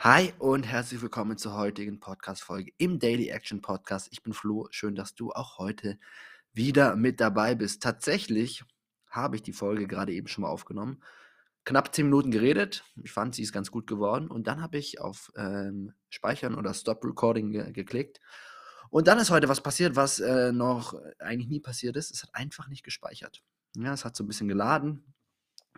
Hi und herzlich willkommen zur heutigen Podcast-Folge im Daily Action Podcast. Ich bin Flo. Schön, dass du auch heute wieder mit dabei bist. Tatsächlich habe ich die Folge gerade eben schon mal aufgenommen. Knapp 10 Minuten geredet. Ich fand, sie ist ganz gut geworden. Und dann habe ich auf ähm, Speichern oder Stop Recording ge geklickt. Und dann ist heute was passiert, was äh, noch eigentlich nie passiert ist. Es hat einfach nicht gespeichert. Ja, es hat so ein bisschen geladen.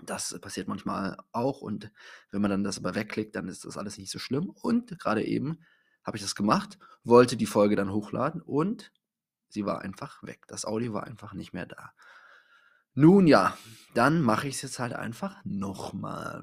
Das passiert manchmal auch und wenn man dann das aber wegklickt, dann ist das alles nicht so schlimm. Und gerade eben habe ich das gemacht, wollte die Folge dann hochladen und sie war einfach weg. Das Audio war einfach nicht mehr da. Nun ja, dann mache ich es jetzt halt einfach nochmal.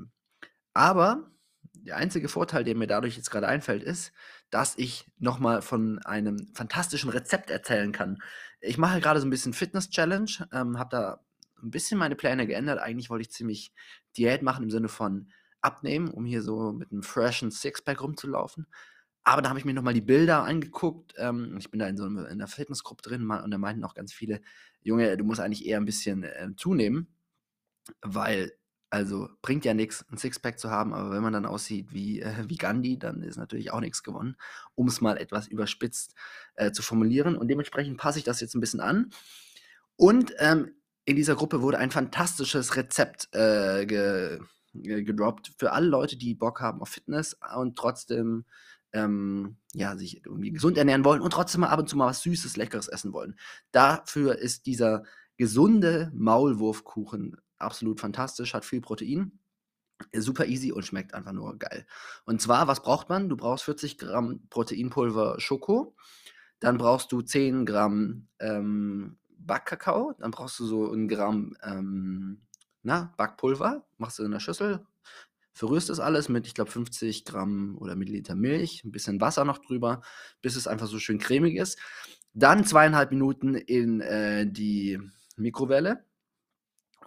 Aber der einzige Vorteil, der mir dadurch jetzt gerade einfällt, ist, dass ich nochmal von einem fantastischen Rezept erzählen kann. Ich mache gerade so ein bisschen Fitness-Challenge, ähm, habe da ein bisschen meine Pläne geändert. Eigentlich wollte ich ziemlich Diät machen im Sinne von abnehmen, um hier so mit einem freshen Sixpack rumzulaufen. Aber da habe ich mir nochmal die Bilder angeguckt. Ähm, ich bin da in so einer, in einer Fitnessgruppe drin und da meinten auch ganz viele, Junge, du musst eigentlich eher ein bisschen äh, zunehmen, weil, also bringt ja nichts, ein Sixpack zu haben, aber wenn man dann aussieht wie, äh, wie Gandhi, dann ist natürlich auch nichts gewonnen, um es mal etwas überspitzt äh, zu formulieren. Und dementsprechend passe ich das jetzt ein bisschen an. Und ähm, in dieser Gruppe wurde ein fantastisches Rezept äh, ge, ge, gedroppt für alle Leute, die Bock haben auf Fitness und trotzdem ähm, ja, sich irgendwie gesund ernähren wollen und trotzdem mal ab und zu mal was Süßes, Leckeres essen wollen. Dafür ist dieser gesunde Maulwurfkuchen absolut fantastisch, hat viel Protein, super easy und schmeckt einfach nur geil. Und zwar, was braucht man? Du brauchst 40 Gramm Proteinpulver Schoko, dann brauchst du 10 Gramm ähm, Backkakao, dann brauchst du so ein Gramm ähm, na, Backpulver, machst du in der Schüssel, verrührst das alles mit, ich glaube, 50 Gramm oder Milliliter Milch, ein bisschen Wasser noch drüber, bis es einfach so schön cremig ist. Dann zweieinhalb Minuten in äh, die Mikrowelle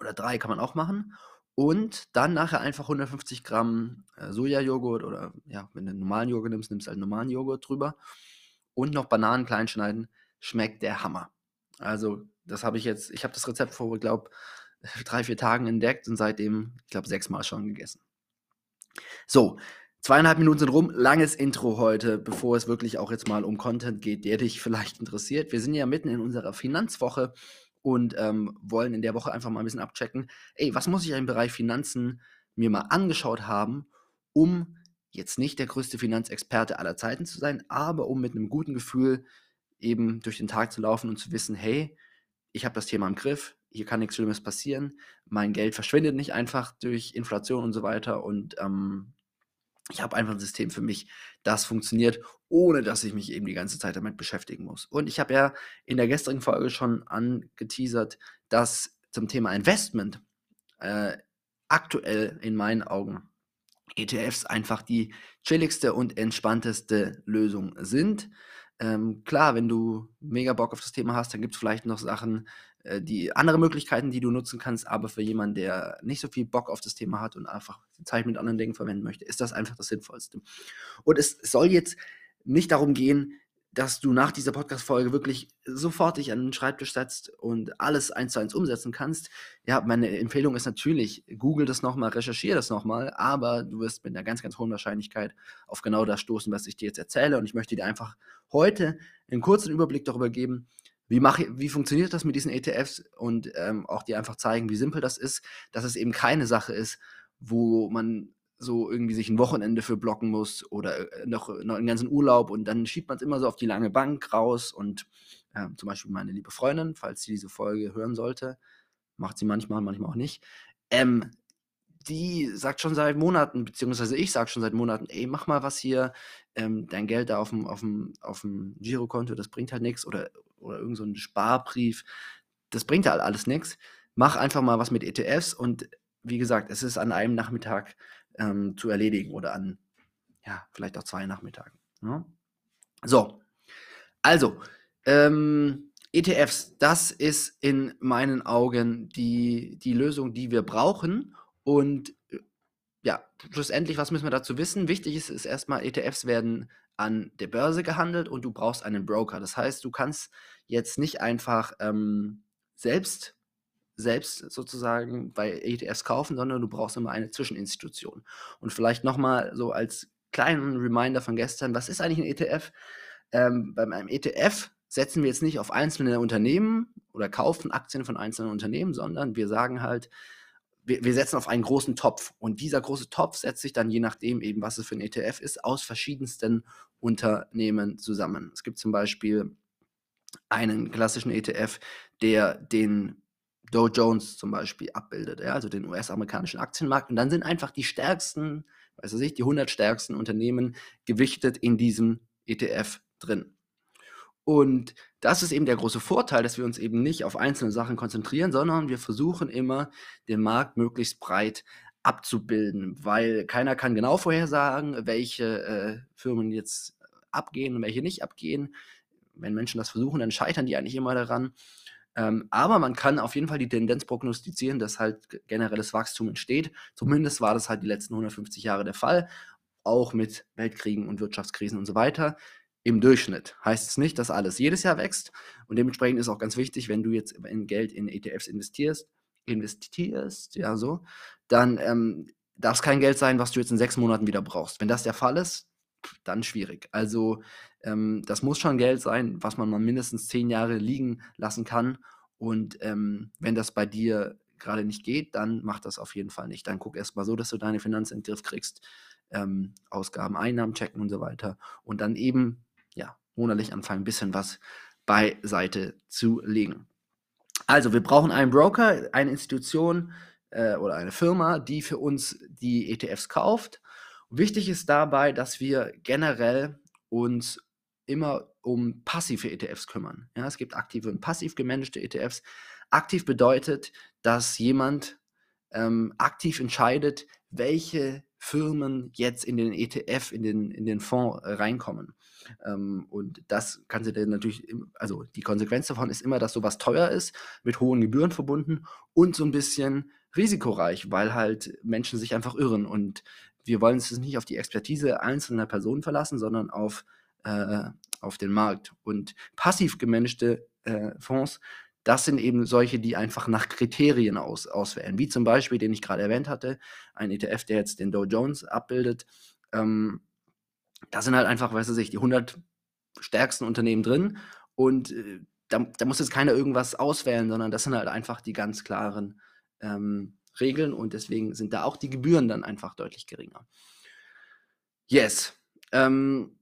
oder drei kann man auch machen. Und dann nachher einfach 150 Gramm äh, Sojajoghurt oder ja, wenn du einen normalen Joghurt nimmst, nimmst du halt normalen Joghurt drüber. Und noch Bananen klein schneiden. Schmeckt der Hammer. Also, das habe ich jetzt, ich habe das Rezept vor, glaube drei, vier Tagen entdeckt und seitdem, ich glaube, sechsmal schon gegessen. So, zweieinhalb Minuten sind rum. Langes Intro heute, bevor es wirklich auch jetzt mal um Content geht, der dich vielleicht interessiert. Wir sind ja mitten in unserer Finanzwoche und ähm, wollen in der Woche einfach mal ein bisschen abchecken. Ey, was muss ich im Bereich Finanzen mir mal angeschaut haben, um jetzt nicht der größte Finanzexperte aller Zeiten zu sein, aber um mit einem guten Gefühl eben durch den Tag zu laufen und zu wissen, hey, ich habe das Thema im Griff, hier kann nichts Schlimmes passieren, mein Geld verschwindet nicht einfach durch Inflation und so weiter und ähm, ich habe einfach ein System für mich, das funktioniert, ohne dass ich mich eben die ganze Zeit damit beschäftigen muss. Und ich habe ja in der gestrigen Folge schon angeteasert, dass zum Thema Investment äh, aktuell in meinen Augen ETFs einfach die chilligste und entspannteste Lösung sind. Ähm, klar, wenn du mega Bock auf das Thema hast, dann gibt es vielleicht noch Sachen, äh, die andere Möglichkeiten, die du nutzen kannst, aber für jemanden, der nicht so viel Bock auf das Thema hat und einfach Zeit mit anderen Dingen verwenden möchte, ist das einfach das Sinnvollste. Und es soll jetzt nicht darum gehen, dass du nach dieser Podcast-Folge wirklich sofort dich an den Schreibtisch setzt und alles eins zu eins umsetzen kannst. Ja, meine Empfehlung ist natürlich, google das nochmal, recherchiere das nochmal, aber du wirst mit einer ganz, ganz hohen Wahrscheinlichkeit auf genau das stoßen, was ich dir jetzt erzähle. Und ich möchte dir einfach heute einen kurzen Überblick darüber geben, wie, mache, wie funktioniert das mit diesen ETFs und ähm, auch dir einfach zeigen, wie simpel das ist, dass es eben keine Sache ist, wo man so irgendwie sich ein Wochenende für blocken muss oder äh, noch, noch einen ganzen Urlaub und dann schiebt man es immer so auf die lange Bank raus und äh, zum Beispiel meine liebe Freundin, falls sie diese Folge hören sollte, macht sie manchmal, manchmal auch nicht, ähm, die sagt schon seit Monaten, beziehungsweise ich sage schon seit Monaten, ey, mach mal was hier, ähm, dein Geld da auf dem, auf dem, auf dem Girokonto, das bringt halt nichts oder, oder irgend so Sparbrief, das bringt halt alles nichts. Mach einfach mal was mit ETFs und wie gesagt, es ist an einem Nachmittag ähm, zu erledigen oder an, ja, vielleicht auch zwei Nachmittagen. Ja? Ne? So, also, ähm, ETFs, das ist in meinen Augen die, die Lösung, die wir brauchen. Und äh, ja, schlussendlich, was müssen wir dazu wissen? Wichtig ist, ist erstmal, ETFs werden an der Börse gehandelt und du brauchst einen Broker. Das heißt, du kannst jetzt nicht einfach ähm, selbst selbst sozusagen bei ETFs kaufen, sondern du brauchst immer eine Zwischeninstitution. Und vielleicht nochmal so als kleinen Reminder von gestern, was ist eigentlich ein ETF? Ähm, bei einem ETF setzen wir jetzt nicht auf einzelne Unternehmen oder kaufen Aktien von einzelnen Unternehmen, sondern wir sagen halt, wir, wir, setzen auf einen großen Topf. Und dieser große Topf setzt sich dann, je nachdem eben, was es für ein ETF ist, aus verschiedensten Unternehmen zusammen. Es gibt zum Beispiel einen klassischen ETF, der den Dow Jones zum Beispiel abbildet, ja, also den US-amerikanischen Aktienmarkt. Und dann sind einfach die stärksten, weiß ich, die 100 stärksten Unternehmen gewichtet in diesem ETF drin. Und das ist eben der große Vorteil, dass wir uns eben nicht auf einzelne Sachen konzentrieren, sondern wir versuchen immer, den Markt möglichst breit abzubilden, weil keiner kann genau vorhersagen, welche äh, Firmen jetzt abgehen und welche nicht abgehen. Wenn Menschen das versuchen, dann scheitern die eigentlich immer daran. Ähm, aber man kann auf jeden Fall die Tendenz prognostizieren, dass halt generelles Wachstum entsteht. Zumindest war das halt die letzten 150 Jahre der Fall, auch mit Weltkriegen und Wirtschaftskrisen und so weiter im Durchschnitt. Heißt es nicht, dass alles jedes Jahr wächst. Und dementsprechend ist auch ganz wichtig, wenn du jetzt in Geld in ETFs investierst, investierst, ja so, dann ähm, darf es kein Geld sein, was du jetzt in sechs Monaten wieder brauchst. Wenn das der Fall ist, dann schwierig. Also ähm, das muss schon Geld sein, was man mal mindestens zehn Jahre liegen lassen kann. Und ähm, wenn das bei dir gerade nicht geht, dann mach das auf jeden Fall nicht. Dann guck erst mal so, dass du deine Finanzen in den Griff kriegst, ähm, Ausgaben, Einnahmen checken und so weiter. Und dann eben ja, monatlich anfangen, ein bisschen was beiseite zu legen. Also, wir brauchen einen Broker, eine Institution äh, oder eine Firma, die für uns die ETFs kauft. Wichtig ist dabei, dass wir generell uns immer um passive ETFs kümmern. Ja, es gibt aktive und passiv gemanagte ETFs. Aktiv bedeutet, dass jemand ähm, aktiv entscheidet, welche Firmen jetzt in den ETF, in den, in den Fonds reinkommen. Ähm, und das kann sie dann natürlich, also die Konsequenz davon ist immer, dass sowas teuer ist, mit hohen Gebühren verbunden und so ein bisschen risikoreich, weil halt Menschen sich einfach irren. Und wir wollen uns nicht auf die Expertise einzelner Personen verlassen, sondern auf, äh, auf den Markt. Und passiv gemanagte äh, Fonds, das sind eben solche, die einfach nach Kriterien aus, auswählen. Wie zum Beispiel, den ich gerade erwähnt hatte, ein ETF, der jetzt den Dow Jones abbildet. Ähm, da sind halt einfach, weißt du sich, die 100 stärksten Unternehmen drin und äh, da, da, muss jetzt keiner irgendwas auswählen, sondern das sind halt einfach die ganz klaren ähm, Regeln und deswegen sind da auch die Gebühren dann einfach deutlich geringer. Yes. Ähm,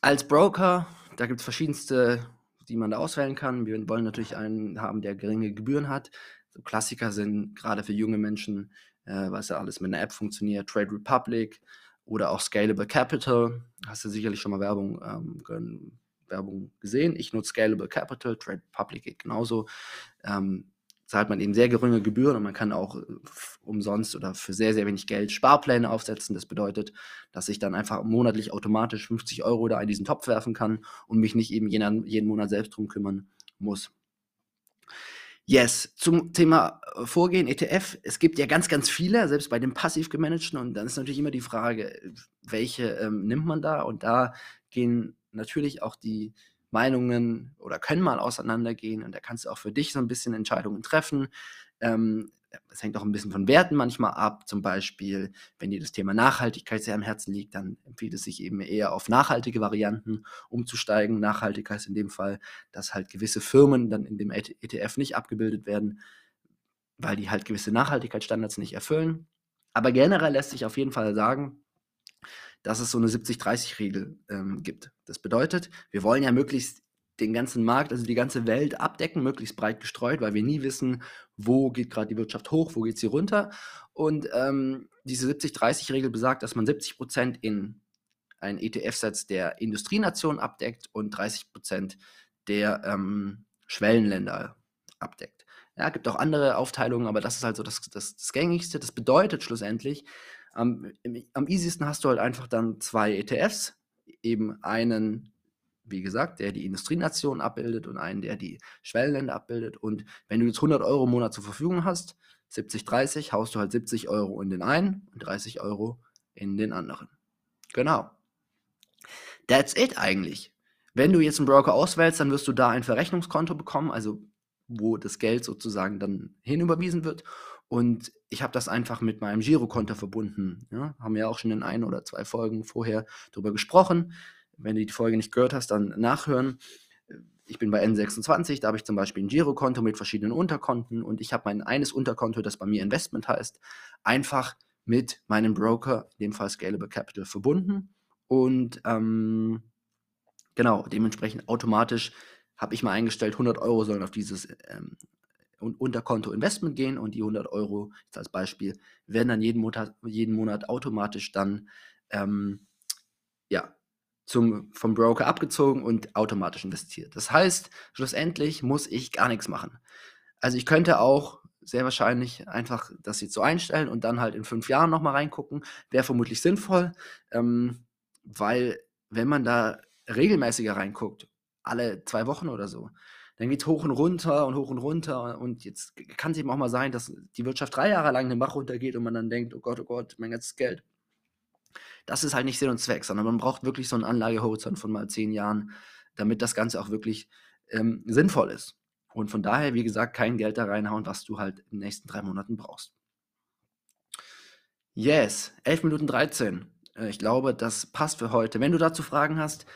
als Broker, da gibt es verschiedenste, die man da auswählen kann. Wir wollen natürlich einen haben, der geringe Gebühren hat. So Klassiker sind gerade für junge Menschen, äh, was ja alles mit einer App funktioniert, Trade Republic, oder auch Scalable Capital. Hast du sicherlich schon mal Werbung, ähm, Werbung gesehen. Ich nutze Scalable Capital, Trade Public geht genauso. Ähm, zahlt man eben sehr geringe Gebühren und man kann auch äh, umsonst oder für sehr, sehr wenig Geld Sparpläne aufsetzen. Das bedeutet, dass ich dann einfach monatlich automatisch 50 Euro da in diesen Topf werfen kann und mich nicht eben jeden, jeden Monat selbst drum kümmern muss. Yes, zum Thema äh, Vorgehen, ETF. Es gibt ja ganz, ganz viele, selbst bei den passiv gemanagten. Und dann ist natürlich immer die Frage, welche ähm, nimmt man da? Und da gehen natürlich auch die Meinungen oder können mal auseinandergehen. Und da kannst du auch für dich so ein bisschen Entscheidungen treffen. Ähm, es hängt auch ein bisschen von Werten manchmal ab. Zum Beispiel, wenn dir das Thema Nachhaltigkeit sehr am Herzen liegt, dann empfiehlt es sich eben eher auf nachhaltige Varianten umzusteigen. Nachhaltigkeit ist in dem Fall, dass halt gewisse Firmen dann in dem ETF nicht abgebildet werden, weil die halt gewisse Nachhaltigkeitsstandards nicht erfüllen. Aber generell lässt sich auf jeden Fall sagen, dass es so eine 70-30-Regel ähm, gibt. Das bedeutet, wir wollen ja möglichst den ganzen Markt, also die ganze Welt abdecken, möglichst breit gestreut, weil wir nie wissen, wo geht gerade die Wirtschaft hoch, wo geht sie runter. Und ähm, diese 70-30-Regel besagt, dass man 70 Prozent in einen ETF setzt, der Industrienationen abdeckt und 30 Prozent der ähm, Schwellenländer abdeckt. Ja, gibt auch andere Aufteilungen, aber das ist halt so das, das, das Gängigste. Das bedeutet schlussendlich, am, am easiesten hast du halt einfach dann zwei ETFs, eben einen wie gesagt, der die Industrienationen abbildet und einen, der die Schwellenländer abbildet. Und wenn du jetzt 100 Euro im Monat zur Verfügung hast, 70, 30, haust du halt 70 Euro in den einen und 30 Euro in den anderen. Genau. That's it eigentlich. Wenn du jetzt einen Broker auswählst, dann wirst du da ein Verrechnungskonto bekommen, also wo das Geld sozusagen dann hinüberwiesen wird. Und ich habe das einfach mit meinem Girokonto verbunden. Ja? Haben wir auch schon in ein oder zwei Folgen vorher darüber gesprochen. Wenn du die Folge nicht gehört hast, dann nachhören. Ich bin bei N26, da habe ich zum Beispiel ein Girokonto mit verschiedenen Unterkonten und ich habe mein eines Unterkonto, das bei mir Investment heißt, einfach mit meinem Broker, in dem Fall Scalable Capital, verbunden. Und ähm, genau, dementsprechend automatisch habe ich mal eingestellt, 100 Euro sollen auf dieses ähm, Unterkonto Investment gehen und die 100 Euro, jetzt als Beispiel, werden dann jeden Monat, jeden Monat automatisch dann ähm, ja, zum, vom Broker abgezogen und automatisch investiert. Das heißt, schlussendlich muss ich gar nichts machen. Also ich könnte auch sehr wahrscheinlich einfach das jetzt so einstellen und dann halt in fünf Jahren nochmal reingucken. Wäre vermutlich sinnvoll, ähm, weil wenn man da regelmäßiger reinguckt, alle zwei Wochen oder so, dann geht es hoch und runter und hoch und runter. Und jetzt kann es eben auch mal sein, dass die Wirtschaft drei Jahre lang den Bach runtergeht und man dann denkt, oh Gott, oh Gott, mein ganzes Geld. Das ist halt nicht Sinn und Zweck, sondern man braucht wirklich so einen Anlagehorizont von mal zehn Jahren, damit das Ganze auch wirklich ähm, sinnvoll ist. Und von daher, wie gesagt, kein Geld da reinhauen, was du halt in den nächsten drei Monaten brauchst. Yes, 11 Minuten 13. Äh, ich glaube, das passt für heute. Wenn du dazu Fragen hast,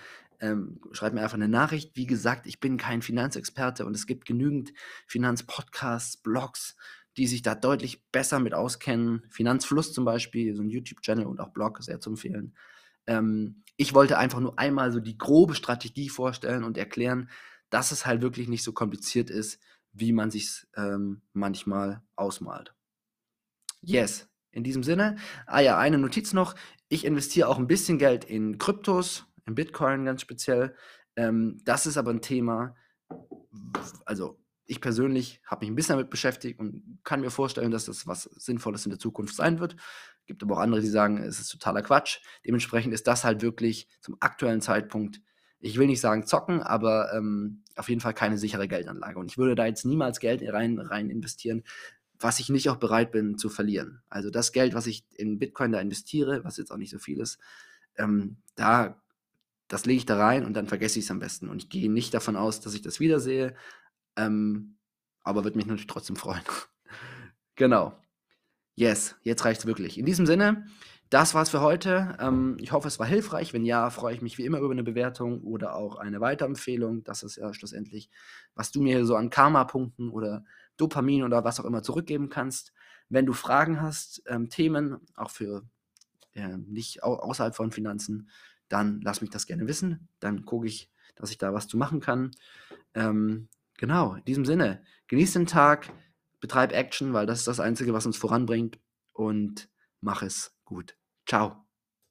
ähm, schreib mir einfach eine Nachricht. Wie gesagt, ich bin kein Finanzexperte und es gibt genügend Finanzpodcasts, Blogs, die sich da deutlich besser mit auskennen. Finanzfluss zum Beispiel, so ein YouTube-Channel und auch Blog, sehr zu empfehlen. Ähm, ich wollte einfach nur einmal so die grobe Strategie vorstellen und erklären, dass es halt wirklich nicht so kompliziert ist, wie man sich ähm, manchmal ausmalt. Yes, in diesem Sinne. Ah ja, eine Notiz noch. Ich investiere auch ein bisschen Geld in Kryptos, in Bitcoin ganz speziell. Ähm, das ist aber ein Thema, also ich persönlich habe mich ein bisschen damit beschäftigt und kann mir vorstellen, dass das was Sinnvolles in der Zukunft sein wird. Gibt aber auch andere, die sagen, es ist totaler Quatsch. Dementsprechend ist das halt wirklich zum aktuellen Zeitpunkt, ich will nicht sagen zocken, aber ähm, auf jeden Fall keine sichere Geldanlage. Und ich würde da jetzt niemals Geld rein, rein investieren, was ich nicht auch bereit bin zu verlieren. Also das Geld, was ich in Bitcoin da investiere, was jetzt auch nicht so viel ist, ähm, da das lege ich da rein und dann vergesse ich es am besten. Und ich gehe nicht davon aus, dass ich das wiedersehe, ähm, aber würde mich natürlich trotzdem freuen. genau. Yes, jetzt reicht es wirklich. In diesem Sinne, das war's für heute. Ähm, ich hoffe, es war hilfreich. Wenn ja, freue ich mich wie immer über eine Bewertung oder auch eine Weiterempfehlung. Das ist ja schlussendlich, was du mir so an Karma-Punkten oder Dopamin oder was auch immer zurückgeben kannst. Wenn du Fragen hast, ähm, Themen, auch für äh, nicht au außerhalb von Finanzen, dann lass mich das gerne wissen. Dann gucke ich, dass ich da was zu machen kann. Ähm, genau, in diesem Sinne, genieß den Tag, betreib Action, weil das ist das Einzige, was uns voranbringt und mach es gut. Ciao.